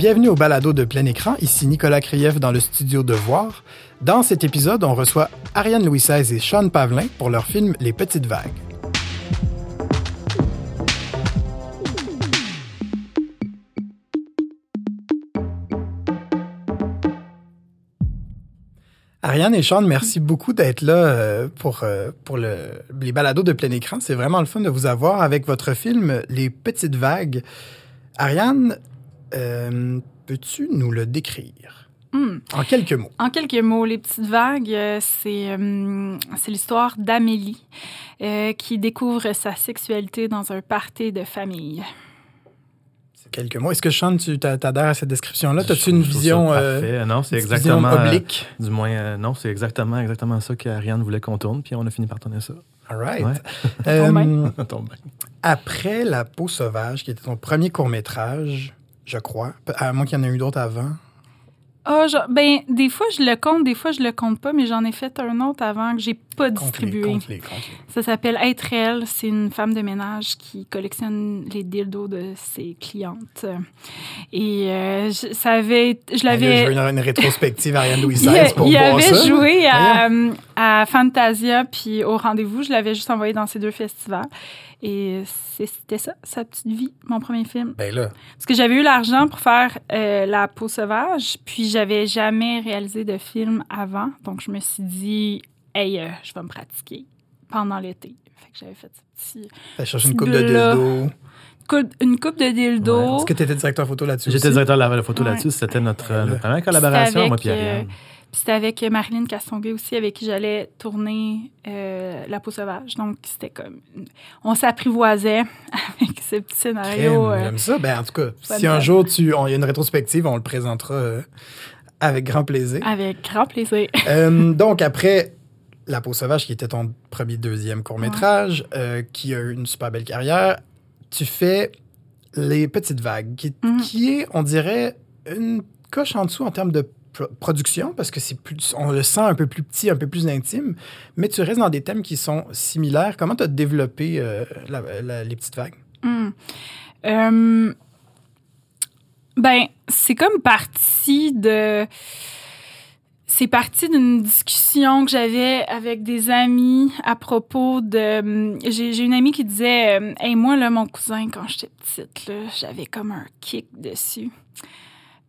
Bienvenue au balado de plein écran, ici Nicolas Kriev dans le studio de Voir. Dans cet épisode, on reçoit Ariane Louis XVI et Sean Pavelin pour leur film Les Petites Vagues. Ariane et Sean, merci beaucoup d'être là euh, pour, euh, les balados de plein écran. C'est vraiment le fun de vous avoir avec votre film Les Petites Vagues. Ariane, euh, peux-tu nous le décrire? Hmm. en quelques mots? En quelques mots, Les Petites Vagues, euh, c'est euh, c'est l'histoire d'Amélie euh, qui découvre sa sexualité dans un party de famille. C'est quelques mots. Est-ce que Sean, tu t'a- t'adhères à cette description-là? As-tu une vision, euh, parfait. Non, c'est exactement. euh, oblique? du moins, euh, non, c'est exactement, exactement ça qu'Ariane voulait qu'on tourne, puis on a fini par tourner ça. All right. Ouais. Euh, après La peau sauvage, qui était ton premier court-métrage, je crois, à moins qu'il y en ait eu d'autres avant. Ah, ben, des fois je le compte, des fois je le compte pas, mais j'en ai fait un autre avant que j'ai pas distribué. Ça s'appelle Être réel. C'est une femme de ménage qui collectionne les dildos de ses clientes. Et euh, je, ça avait, je l'avais. Je veux une, une rétrospective Ariane Louis XVI pour il voir avait ça. joué à, à Fantasia puis au rendez-vous. Je l'avais juste envoyé dans ces deux festivals. Et c'est- c'était ça, sa petite vie, mon premier film. Ben là, Parce que j'avais eu l'argent pour faire euh, La peau sauvage, puis j'avais jamais réalisé de film avant. Donc je me suis dit, hey, euh, je vais me pratiquer pendant l'été. Fait que j'avais fait ce petit. t'as cherché une coupe de dildo. Une coupe de dildo. Est-ce que tu étais directeur photo là-dessus J'étais directeur de la, photo Ouais. là-dessus. C'était notre, Ouais, euh, notre première collaboration, avec, moi euh. Puis c'était avec Marilyn Castonguay aussi, avec qui j'allais tourner euh, La peau sauvage. Donc, c'était comme. On s'apprivoisait avec ce petit scénario. Euh, J'aime ça. Ben, en tout cas, si un jour il y a une rétrospective, on le présentera euh, avec grand plaisir. avec grand plaisir. Donc, après La peau sauvage, qui était ton premier, deuxième court-métrage, qui a eu une super belle carrière, tu fais Les Petites Vagues, qui, Mhm. qui est, on dirait, une coche en dessous en termes de production, parce que c'est plus, on le sent un peu plus petit, un peu plus intime, mais tu restes dans des thèmes qui sont similaires. Comment tu as développé euh, Les Petites Vagues? Hmm. Euh, ben, c'est comme parti de. C'est parti d'une discussion que j'avais avec des amis à propos de. hum, J'ai une amie qui disait euh, Hey, moi, là, mon cousin, quand j'étais petite, j'avais comme un kick dessus.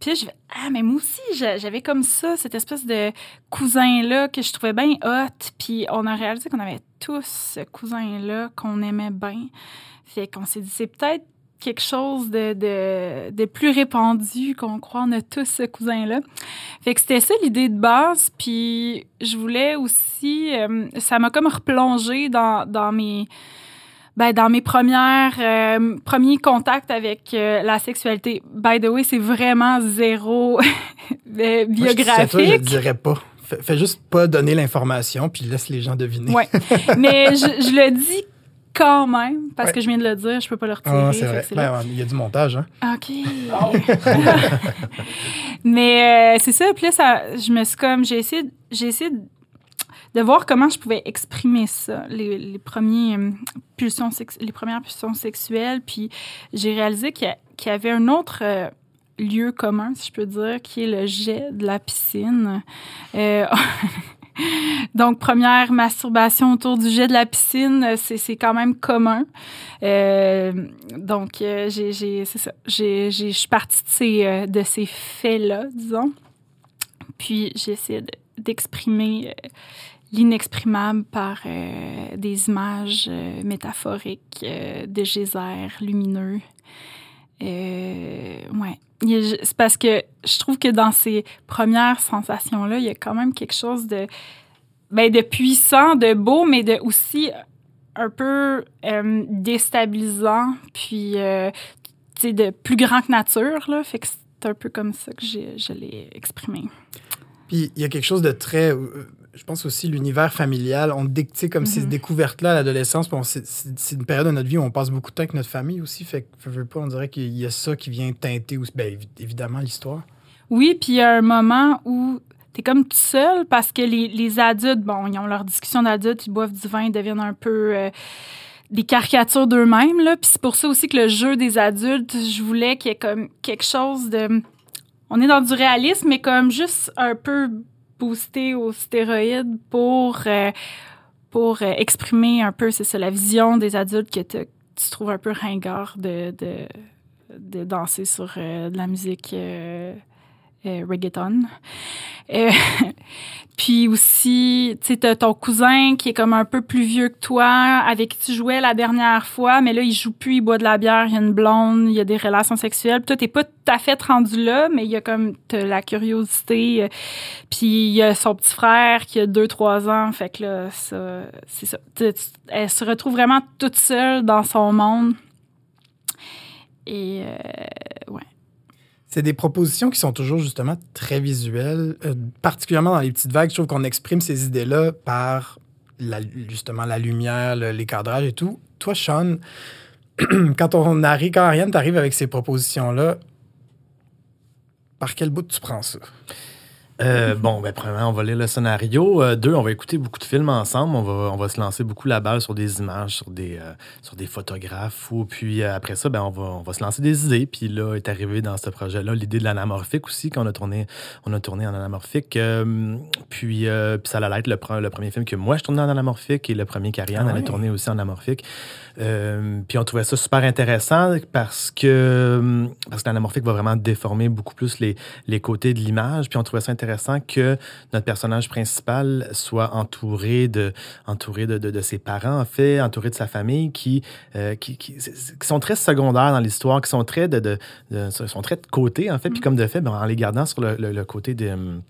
Puis là, je Ah, mais moi aussi, j'a- j'avais comme ça, cette espèce de cousin-là que je trouvais bien hot. Puis on a réalisé qu'on avait tous ce cousin-là qu'on aimait bien. Fait qu'on s'est dit, c'est peut-être quelque chose de, de, de plus répandu qu'on croit. On a tous ce cousin-là. Fait que c'était ça l'idée de base. Puis je voulais aussi... euh, ça m'a comme replongé dans, dans mes... Ben, dans mes premières euh, premiers contacts avec euh, la sexualité. By the way, c'est vraiment zéro euh, Moi, je- toi, je le biographique. dirais pas. Fais, fais juste pas donner l'information, puis laisse les gens deviner. Ouais. Mais je, je le dis quand même, parce Ouais. que je viens de le dire, je peux pas le retirer. Ah, c'est vrai. Ben, il y a du montage, hein? OK. Mais euh, c'est ça. Puis là, ça, je me suis comme, j'ai essayé, de- j'ai essayé de, de voir comment je pouvais exprimer ça, les, premiers euh, pulsions, les premières pulsions sexuelles. Puis j'ai réalisé qu'il y, avait un autre euh, lieu commun, si je peux dire, qui est le jet de la piscine. Euh, Donc, première masturbation autour du jet de la piscine, c'est quand même commun. Donc, c'est ça. Je suis partie de ces, de ces faits-là, disons. Puis, de- d'exprimer l'inexprimable par euh, des images euh, métaphoriques euh, de geysers lumineux. Euh, ouais. C'est parce que je trouve que dans ces premières sensations-là, il y a quand même quelque chose de, ben, de puissant, de beau, mais de aussi un peu déstabilisant, puis de plus grand que nature. Là. Fait que c'est un peu comme ça que je l'ai exprimé. Puis il y a quelque chose de très. Je pense aussi l'univers familial. On dit, tu sais, comme ces Mhm. découvertes-là à l'adolescence. puis on- C'est une période de notre vie où on passe beaucoup de temps avec notre famille aussi. Fait que, veux, veux pas, on dirait qu'il y a ça qui vient teinter aussi. Ben, évi- évidemment, l'histoire. Oui, puis il y a un moment où t'es comme tout seul parce que les, les adultes, bon, ils ont leur discussion d'adultes, ils boivent du vin, ils deviennent un peu euh, des caricatures d'eux-mêmes, là. Puis c'est pour ça aussi que le jeu des adultes, je voulais qu'il y ait comme quelque chose de on est dans du réalisme, mais comme juste un peu boosté aux stéroïdes pour, euh, pour euh, exprimer un peu, c'est ça, la vision des adultes que tu trouves un peu ringard de, de, danser sur euh, de la musique euh, reggaeton. Euh, puis aussi, tu sais, ton cousin qui est comme un peu plus vieux que toi, avec qui tu jouais la dernière fois, mais là, il joue plus, il boit de la bière, il y a une blonde, il y a des relations sexuelles. Puis toi, t'es pas tout à fait rendu là, mais il y a comme la curiosité. euh, puis il y a son petit frère qui a deux, trois ans. Fait que là, ça, c'est ça. Elle se retrouve vraiment toute seule dans son monde. Et euh, ouais. C'est des propositions qui sont toujours justement très visuelles, euh, particulièrement dans les petites vagues. Je trouve qu'on exprime ces idées-là par justement la lumière, le- les cadrages et tout. Toi, Sean, quand on arrive, quand Ariane t'arrive avec ces propositions-là, par quel bout tu prends ça? Euh, bon, ben, premièrement, on va lire le scénario. Euh, deux, on va écouter beaucoup de films ensemble. On va, on va se lancer beaucoup la balle sur des images, sur des, euh, sur des photographes. Ou, puis après ça, ben, on, va, on va se lancer des idées. Puis là, est arrivé dans ce projet-là l'idée de l'anamorphique aussi, qu'on a tourné, on a tourné en anamorphique. Puis, puis ça allait être le, pre- le premier film que moi, je tournais en anamorphique et le premier qu'Ariane Ah allait tourner aussi en anamorphique. Puis on trouvait ça super intéressant parce que, parce que l'anamorphique va vraiment déformer beaucoup plus les, les côtés de l'image. Puis on trouvait ça intéressant que notre personnage principal soit entouré de, entouré de, de, de ses parents, en fait, entouré de sa famille, qui, euh, qui, qui, qui sont très secondaires dans l'histoire, qui sont très de, de, de- sont très de côté, en fait. Puis comme de fait, ben, en les gardant sur le, le, le côté de hum,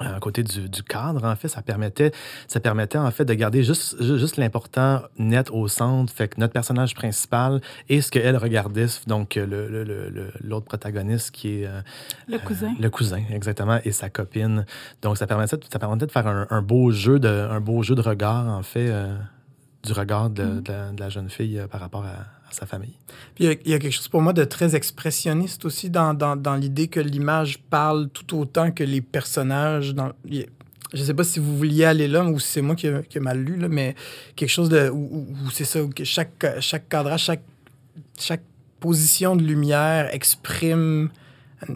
à côté du, du cadre, en fait, ça permettait, ça permettait en fait de garder juste, ju- juste l'important net au centre. Fait que notre personnage principal et ce qu'elle regardait, donc euh, le- le- le- l'autre protagoniste qui est euh, Le cousin. le cousin, exactement, et sa copine. Donc, ça permettait, ça permettait de faire un, un beau jeu de, un beau jeu de regard, en fait, euh, du regard de, Mm. de la, de la jeune fille euh, par rapport à, à sa famille. Puis il y, a, il y a quelque chose pour moi de très expressionniste aussi dans, dans, dans l'idée que l'image parle tout autant que les personnages. Dans, je sais pas si vous vouliez aller là ou si c'est moi qui ai mal lu, là, mais quelque chose de. où, où- où c'est ça, où que chaque, chaque cadrage, chaque, chaque position de lumière exprime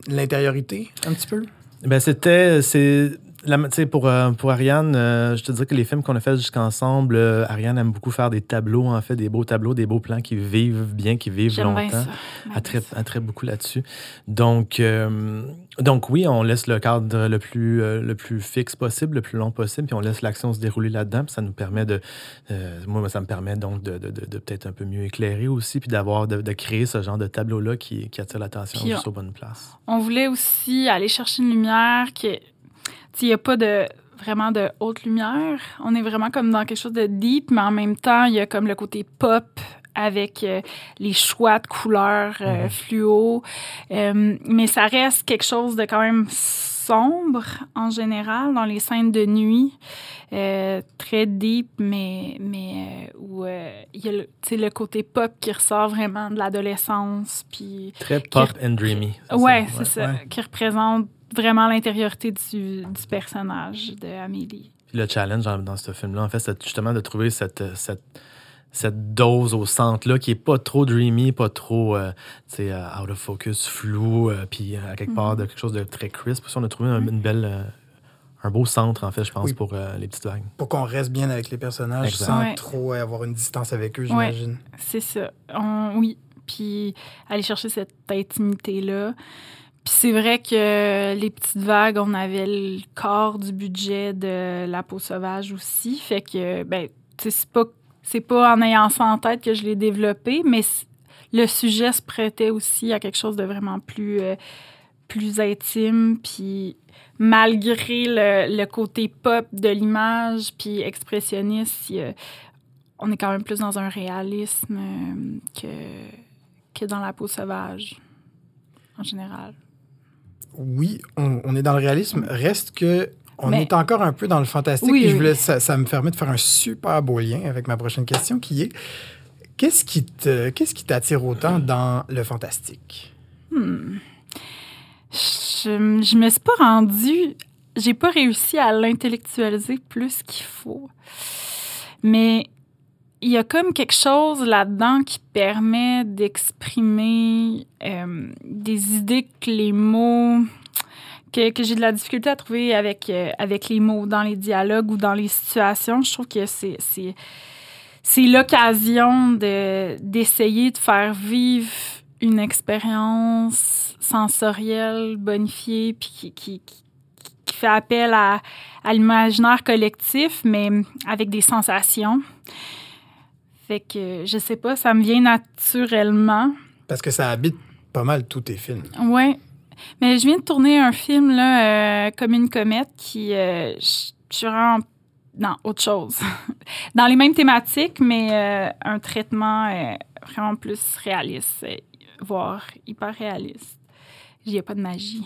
l'intériorité un petit peu? Ben, c'était. C'est. La- Pour, euh, pour Ariane, euh, je te dirais que les films qu'on a fait jusqu'ensemble, euh, Ariane aime beaucoup faire des tableaux, en fait, des beaux tableaux, des beaux plans qui vivent bien, qui vivent longtemps. ça. Elle traite, elle traite beaucoup là-dessus. Donc, donc oui, on laisse le cadre le plus, le plus fixe possible, le plus long possible, puis on laisse l'action se dérouler là-dedans. Puis ça nous permet de, moi, ça me permet donc de, de, de- de peut-être un peu mieux éclairer aussi, puis d'avoir, de, créer ce genre de tableau-là qui, qui attire l'attention juste on- aux bonnes places. On voulait aussi aller chercher une lumière qui. Sais, il n'y a pas de vraiment de haute lumière. On est vraiment comme dans quelque chose de deep, mais en même temps, il y a comme le côté pop avec euh, les choix de couleurs euh, fluo. Euh, mais ça reste quelque chose de quand même sombre en général dans les scènes de nuit. Très deep, mais, mais où il y a le, le côté pop qui ressort vraiment de l'adolescence. Puis Très pop and dreamy. ça, Ouais, c'est ça. ouais. Qui représente vraiment l'intériorité du, du personnage de Amélie. Puis le challenge dans, ce film-là, en fait, c'est justement de trouver cette, cette, cette dose au centre-là qui est pas trop dreamy, pas trop, euh, euh, out of focus, flou, euh, puis euh, à quelque part de quelque chose de très crisp. Puis on a trouvé un, une belle, euh, un beau centre, en fait, je pense, Oui. pour euh, les petites vagues. Pour qu'on reste bien avec les personnages sans Ouais. trop avoir une distance avec eux, Ouais. j'imagine. C'est ça. On- oui. Puis aller chercher cette intimité-là. Puis c'est vrai que les petites vagues, on avait le corps du budget de La peau sauvage aussi. Fait que, ben, c'est pas, c'est pas en ayant ça en tête que je l'ai développé, mais le sujet se prêtait aussi à quelque chose de vraiment plus, euh, plus intime. Puis malgré le, le côté pop de l'image, puis expressionniste, on est quand même plus dans un réalisme euh, que, que dans La peau sauvage, en général. Oui, on, on est dans le réalisme. Reste que on Mais- est encore un peu dans le fantastique. Oui, je oui. voulais, ça, ça me permet de faire un super beau lien avec ma prochaine question qui est qu'est-ce qui te, qu'est-ce qui t'attire autant dans le fantastique? Hmm. Je, je me suis pas rendue. J'ai pas réussi à l'intellectualiser plus qu'il faut. Mais il y a comme quelque chose là-dedans qui permet d'exprimer euh, des idées que les mots que, que j'ai de la difficulté à trouver avec, euh, avec les mots dans les dialogues ou dans les situations. Je trouve que c'est, c'est, c'est l'occasion de, d'essayer de faire vivre une expérience sensorielle bonifiée puis qui, qui, qui, qui fait appel à, à l'imaginaire collectif, mais avec des sensations. Fait que, je sais pas, ça me vient naturellement. Parce que ça habite pas mal tous tes films. Ouais. Mais je viens de tourner un film, là, euh, comme une comète, qui. Euh, je suis. Non, autre chose. Dans les mêmes thématiques, mais euh, un traitement euh, vraiment plus réaliste, voire hyper réaliste. Il n'y a pas de magie.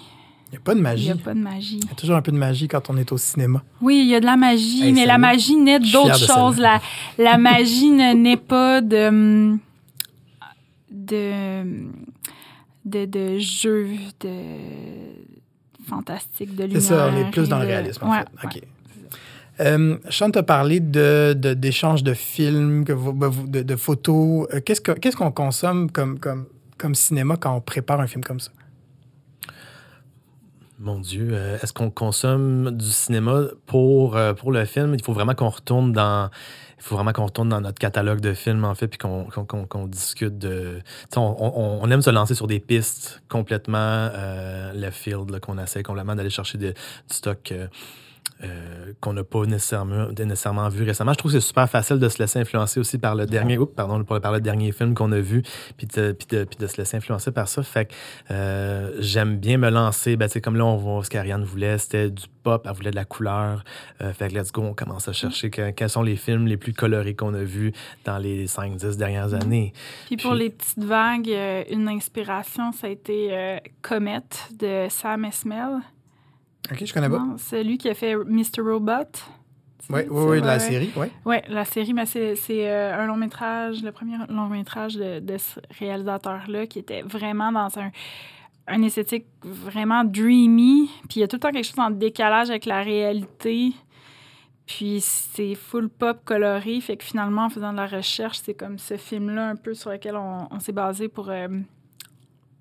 Il n'y a pas de Il magie. n'y a pas de magie. Il y a toujours un peu de magie quand on est au cinéma. Oui, il y a de la magie, Hey, mais la magie naît d'autres de choses. La, la magie ne naît pas de, de, de, de jeux de fantastique, de C'est lumière. ça, on est plus dans le de- réalisme, en Ouais, fait. OK. Euh, Sean t'a parlé de, de- d'échanges de films, que vous- ben, de, de photos. Euh, qu'est-ce, que, qu'est-ce qu'on consomme comme, comme, comme cinéma quand on prépare un film comme ça? Mon Dieu, euh, est-ce qu'on consomme du cinéma pour, euh, le film? Il faut vraiment qu'on retourne dans. Notre catalogue de films, en fait, puis qu'on, discute de. On, aime se lancer sur des pistes complètement euh, left field, qu'on essaie complètement d'aller chercher du stock euh, qu'on n'a pas nécessairement, nécessairement vu récemment. Je trouve que c'est super facile de se laisser influencer aussi par le dernier, oups, pardon, pour par le dernier film qu'on a vu, puis de, puis de, puis de se laisser influencer par ça. Fait que euh, j'aime bien me lancer. Ben, comme là, on voit ce qu'Ariane voulait, c'était du pop, elle voulait de la couleur. Euh, fait que let's go, on commence à chercher que- quels sont les films les plus colorés qu'on a vus dans les 5-10 dernières années. Puis pour les petites vagues, une inspiration, ça a été Comet de Sam Esmail. OK, je connais pas. Non, Celui qui a fait Mr. Robot. Oui, oui, oui, de la série, oui. Oui, la série, mais c'est c'est, euh, un long métrage, le premier long métrage de, de ce réalisateur-là qui était vraiment dans un, un esthétique vraiment dreamy. Puis il y a tout le temps quelque chose en décalage avec la réalité. Puis c'est full pop coloré. Fait que finalement, en faisant de la recherche, c'est comme ce film-là un peu sur lequel on, on s'est basé pour, euh,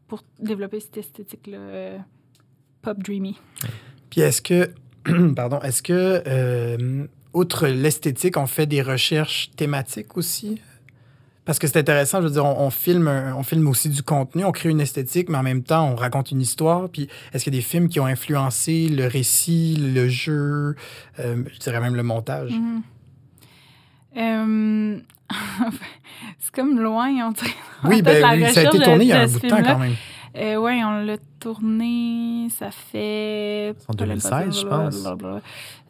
pour développer cette esthétique-là euh, pop dreamy. Puis est-ce que, pardon, est-ce que, euh, outre l'esthétique, on fait des recherches thématiques aussi? Parce que c'est intéressant, je veux dire, on, on filme, un- on filme aussi du contenu, on crée une esthétique, mais en même temps, on raconte une histoire. Puis est-ce qu'il y a des films qui ont influencé le récit, le jeu, euh, je dirais même le montage? Mhm. Euh, c'est comme loin, Peut-être ben la oui, ça a été tourné il y a un bout de temps quand même. Euh, oui, on l'a tourné, ça fait... En 2016, je pense.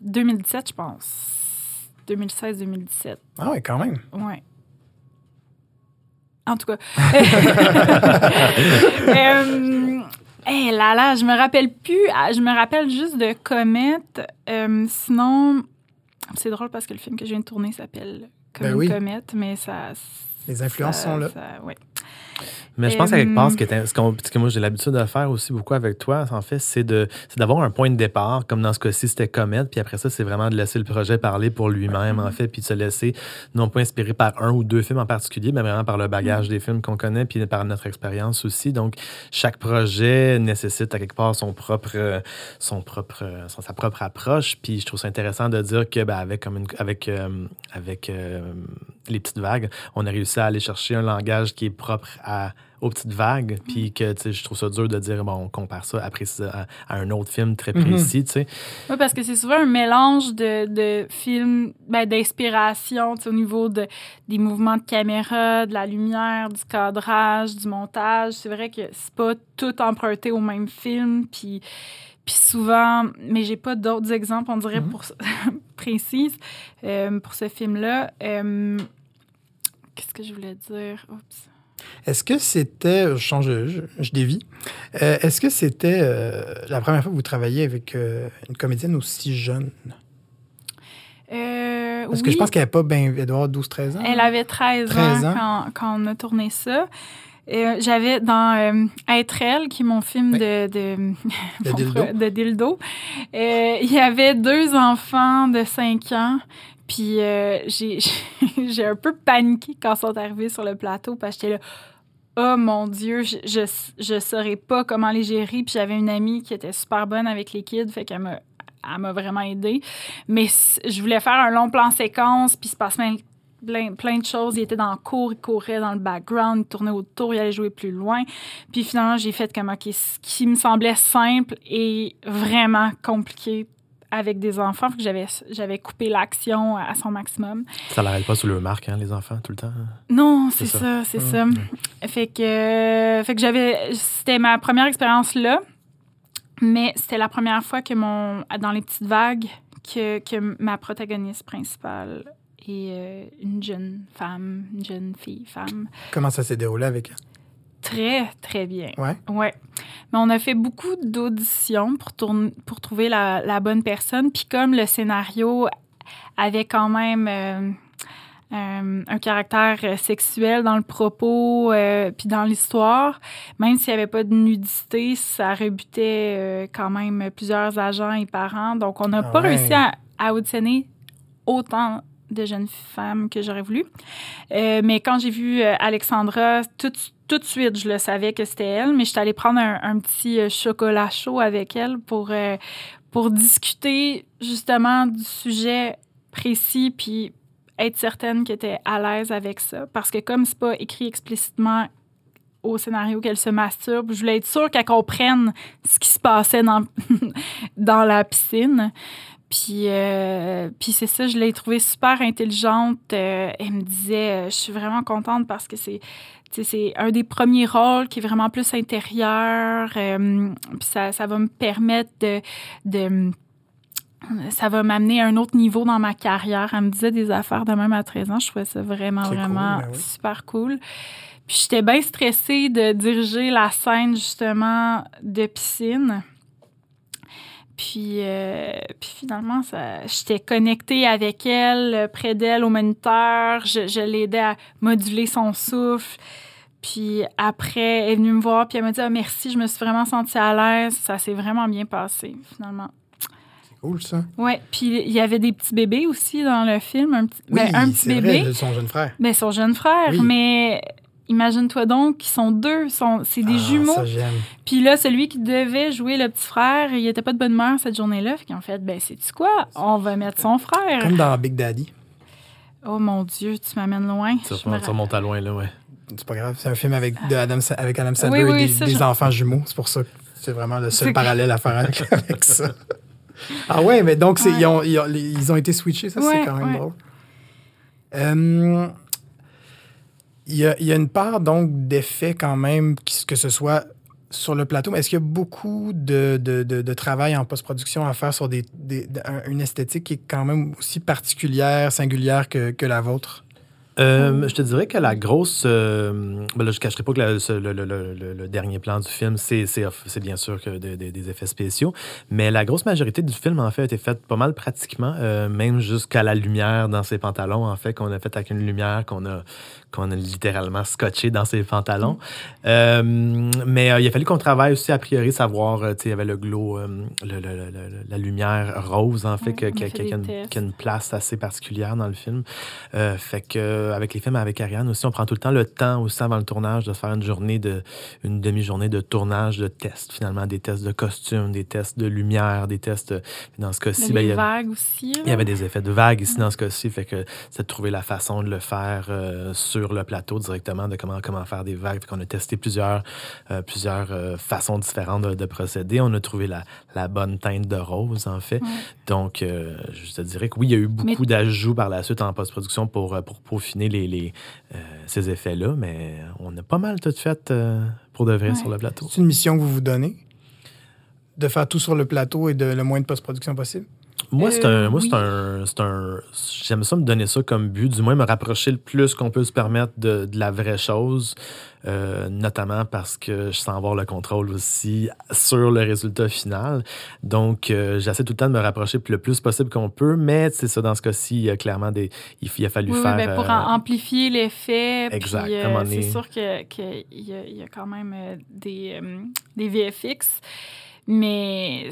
2017, je pense. 2016-2017, Ah oui, quand même. ouais. En tout cas. euh, hey, là, là, je me rappelle plus. ah, Je me rappelle juste de Comet. Euh, sinon, c'est drôle parce que le film que je viens de tourner s'appelle Ben oui. comète, mais ça... Les influences ça- sont là. ouais. Mais je pense qu'à quelque part, ce, qui est- ce, que moi j'ai l'habitude de faire aussi beaucoup avec toi, en fait, c'est d'avoir un point de départ, comme dans ce cas-ci, c'était Comet, puis après ça, c'est vraiment de laisser le projet parler pour lui-même, en fait, puis de se laisser non pas inspiré par un ou deux films en particulier, mais vraiment par le bagage des films qu'on connaît, puis par notre expérience aussi. Donc, chaque projet nécessite à quelque part son propre, son propre, son- sa propre approche, puis je trouve ça intéressant de dire que, ben, avec, comme une, avec, euh, avec euh, les petites vagues, on a réussi à aller chercher un langage qui est propre à aux petites vagues, puis que tu sais, je trouve ça dur de dire, bon, on compare ça à, à un autre film très Mhm. précis, tu sais. Oui, parce que c'est souvent un mélange de, de films, ben, d'inspiration, tu sais, au niveau de, des mouvements de caméra, de la lumière, du cadrage, du montage. C'est vrai que c'est pas tout emprunté au même film, puis, puis souvent, mais j'ai pas d'autres exemples, on dirait, Mhm. pour précises euh, pour ce film-là. Euh, Qu'est-ce que je voulais dire? Oups. Est-ce que c'était, je change, je, je dévie, Euh, est-ce que c'était euh, la première fois que vous travailliez avec euh, une comédienne aussi jeune? Parce que je pense qu'elle n'avait pas ben, elle doit avoir 12-13 ans. Elle avait 13, 13 ans. ans, Quand, quand on a tourné ça. J'avais dans Être elle, qui est mon film Oui. de, de, De mon dildo. frère- de dildo, il y avait deux enfants de 5 ans. Puis euh, j'ai j'ai un peu paniqué quand ils sont arrivés sur le plateau parce que j'étais là. Oh mon Dieu, je, je, saurais pas comment les gérer. Puis j'avais une amie qui était super bonne avec les kids, fait qu'elle m'a, elle m'a vraiment aidée. Mais je voulais faire un long plan séquence, puis se passe plein, plein, de choses. Il était dans le cours, il courait dans le background, il tournait autour, il allait jouer plus loin. Puis finalement, j'ai fait comme, ce qui me semblait simple et vraiment compliqué avec des enfants, que j'avais, j'avais coupé l'action à son maximum. Ça l'arrête pas sous le marque, hein, les enfants, tout le temps. Non, c'est ça, c'est ça. Mm. Fait que, euh, fait que j'avais, c'était ma première expérience là, mais c'était la première fois que mon, dans les petites vagues, que, que ma protagoniste principale est euh, une jeune femme, une jeune fille, femme, Comment ça s'est déroulé avec elle? très très bien. Ouais? Ouais. Mais on a fait beaucoup d'auditions pour, tourner, pour trouver la, la bonne personne. Puis comme le scénario avait quand même euh, euh, un caractère euh, sexuel dans le propos, euh, puis dans l'histoire, même s'il n'y avait pas de nudité, ça rebutait quand même plusieurs agents et parents. Donc on n'a Ah pas ouais. réussi à, à auditionner autant de jeunes femmes que j'aurais voulu. Euh, mais quand j'ai vu euh, Alexandra, tout, tout de suite, je le savais que c'était elle, mais j'étais allée prendre un, petit euh, chocolat chaud avec elle pour, pour discuter justement du sujet précis, puis être certaine qu'elle était à l'aise avec ça. Parce que comme c'est pas écrit explicitement au scénario qu'elle se masturbe, je voulais être sûre qu'elle comprenne ce qui se passait dans, dans la piscine. Puis, euh, puis c'est ça, je l'ai trouvée super intelligente. Euh, elle me disait, euh, je suis vraiment contente parce que c'est, c'est un des premiers rôles qui est vraiment plus intérieur. euh, puis ça, ça va me permettre de, de ça va m'amener à un autre niveau dans ma carrière. Elle me disait des affaires de même à 13 ans. Je trouvais ça vraiment, cool, vraiment ben oui. super cool. Puis j'étais bien stressée de diriger la scène, justement, de piscine. Puis, euh, puis finalement, j'étais connectée avec elle, euh, près d'elle au moniteur. Je, je l'aidais à moduler son souffle. Puis après, elle est venue me voir, puis elle m'a dit ah, merci, je me suis vraiment sentie à l'aise. Ça s'est vraiment bien passé, finalement. Cool, ça. Ouais, puis il y avait des petits bébés aussi dans le film. Un petit, ben, un petit c'est bébé. Vrai, son jeune frère. Ben, son jeune frère, Oui. mais imagine-toi donc qu'ils sont deux, sont, c'est des Ah, jumeaux. Ça, j'aime. Puis là, celui qui devait jouer le petit frère, il était pas de bonne humeur cette journée-là. Fait ont fait, ben, c'est-tu quoi? On va mettre son frère. Comme dans Big Daddy. Oh mon Dieu, tu m'amènes loin. Ça monte à loin, là, ouais. C'est pas grave. C'est un film avec, de Adam, avec Adam Sandler Oui, oui, et des, ça, des je- enfants jumeaux. C'est pour ça que c'est vraiment le seul parallèle à faire avec, avec ça. Ah ouais, mais donc Ouais. ils, ont, ils, ont, ils ont été switchés, ça, c'est quand même ouais. drôle. Euh, Il y, a, une part donc d'effet quand même, que ce soit sur le plateau, mais est-ce qu'il y a beaucoup de, travail en post-production à faire sur une esthétique qui est quand même aussi particulière, singulière que la vôtre? Euh, je te dirais que la grosse. euh, ben là, je ne cacherai pas que la- le, le- le- le- le dernier plan du film, c'est bien sûr que de- de- des effets spéciaux. Mais la grosse majorité du film, en fait, a été faite pas mal pratiquement, euh, même jusqu'à la lumière dans ses pantalons, en fait, qu'on a fait avec une lumière qu'on a, qu'on a littéralement scotché dans ses pantalons. Euh, mais il a fallu qu'on travaille aussi, a priori, savoir, tu sais, il y avait le glow, la lumière rose, en fait, que- qui a- a- une- place assez particulière dans le film. Fait que euh, avec les films avec Ariane aussi, on prend tout le temps le temps aussi avant le tournage de faire une journée de une demi-journée de tournage de tests finalement, des tests de costumes, des tests de lumière, des tests dans ce cas-ci, ben, il y avait- vagues aussi. il y avait des effets de vagues ici dans ce cas-ci, fait que c'est de trouver la façon de le faire euh, sur le plateau directement, de comment, comment faire des vagues. Fait qu'on a testé plusieurs, euh, plusieurs façons différentes de, de procéder. On a trouvé la, la bonne teinte de rose, en fait. Donc, je te dirais que oui, il y a eu beaucoup d'ajouts par la suite en post-production pour, pour peaufiner les, les, euh, ces effets-là, mais on a pas mal tout fait euh, pour de vrai Ouais. sur le plateau. C'est une mission que vous vous donnez? De faire tout sur le plateau et de le moins de post-production possible? Moi, c'est Euh, un, moi, oui. un, un, j'aime ça me donner ça comme but, du moins me rapprocher le plus qu'on peut se permettre de, de la vraie chose, euh, notamment parce que je sens avoir le contrôle aussi sur le résultat final. Donc, euh, j'essaie tout le temps de me rapprocher le plus possible qu'on peut, mais c'est ça, dans ce cas-ci, il y a clairement des, il, il a fallu Oui, oui, faire. ben, pour euh, amplifier l'effet. exact, c'est sûr qu'il que y, y a quand même des, des VFX. Mais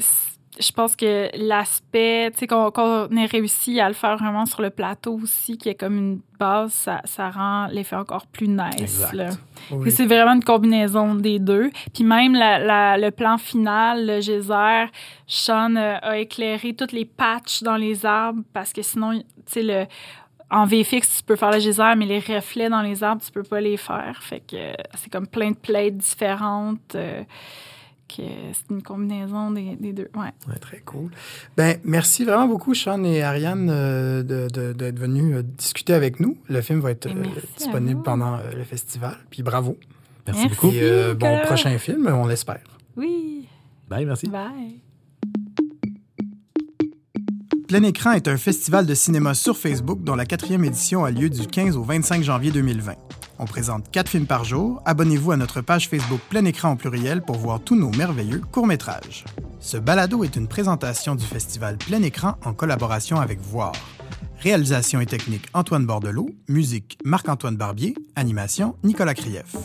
je pense que l'aspect, tu sais, qu'on ait réussi à le faire vraiment sur le plateau aussi, qui est comme une base, ça, ça rend l'effet encore plus nice. C'est vraiment une combinaison des deux. Puis même la, le plan final, le geyser, Sean a éclairé toutes les patchs dans les arbres parce que sinon, tu sais, le en VFX, tu peux faire le geyser, mais les reflets dans les arbres, tu peux pas les faire. Fait que c'est comme plein de plates différentes. Euh, c'est une combinaison des, deux. Ouais. ouais. très cool. Ben, merci vraiment beaucoup, Sean et Ariane, euh, d'être venus euh, discuter avec nous. Le film va être disponible pendant le festival. Puis bravo. Merci, beaucoup. Et bon prochain film, on l'espère. Oui. Bye, merci. Bye. Plein Écran est un festival de cinéma sur Facebook dont la quatrième édition a lieu du 15 au 25 janvier 2020. On présente quatre films par jour. Abonnez-vous à notre page Facebook Plein Écran en pluriel pour voir tous nos merveilleux courts-métrages. Ce balado est une présentation du festival Plein Écran en collaboration avec Voir. Réalisation et technique Antoine Bordelot, musique Marc-Antoine Barbier, animation Nicolas Krief.